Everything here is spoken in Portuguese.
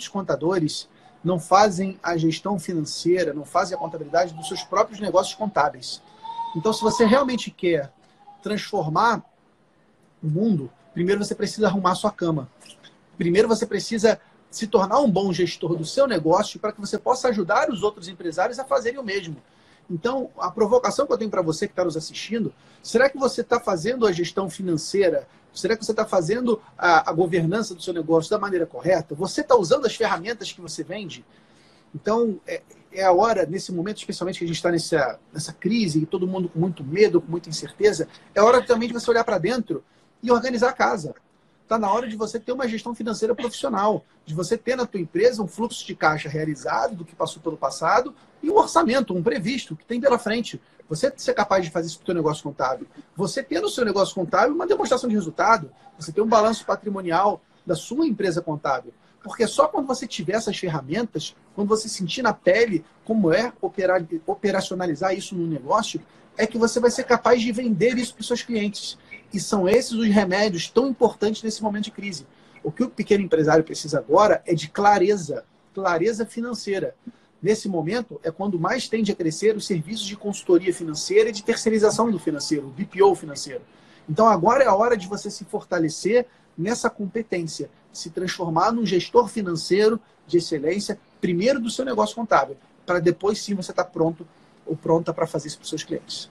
muitos contadores não fazem a gestão financeira, não fazem a contabilidade dos seus próprios negócios contábeis. Então, se você realmente quer transformar o mundo, primeiro você precisa arrumar sua cama. Primeiro você precisa se tornar um bom gestor do seu negócio para que você possa ajudar os outros empresários a fazerem o mesmo. Então, a provocação que eu tenho para você que está nos assistindo, será que você está fazendo a gestão financeira? Será que você está fazendo a, a, governança do seu negócio da maneira correta? Você está usando as ferramentas que você vende? Então, é, é a hora, nesse momento, especialmente que a gente está nessa, nessa crise, e todo mundo com muito medo, com muita incerteza, é hora também de você olhar para dentro e organizar a casa. Está na hora de você ter uma gestão financeira profissional, de você ter na tua empresa um fluxo de caixa realizado do que passou pelo passado e um orçamento, um previsto que tem pela frente. Você ser capaz de fazer isso para o seu negócio contábil. Você ter no seu negócio contábil uma demonstração de resultado. Você ter um balanço patrimonial da sua empresa contábil. Porque só quando você tiver essas ferramentas, quando você sentir na pele como é operar, operacionalizar isso no negócio, é que você vai ser capaz de vender isso para os seus clientes. E são esses os remédios tão importantes nesse momento de crise. O que o pequeno empresário precisa agora é de clareza, clareza financeira. Nesse momento é quando mais tende a crescer os serviços de consultoria financeira e de terceirização do financeiro, o BPO financeiro. Então agora é a hora de você se fortalecer nessa competência, se transformar num gestor financeiro de excelência, primeiro do seu negócio contábil, para depois sim você estar tá pronto ou pronta para fazer isso para os seus clientes.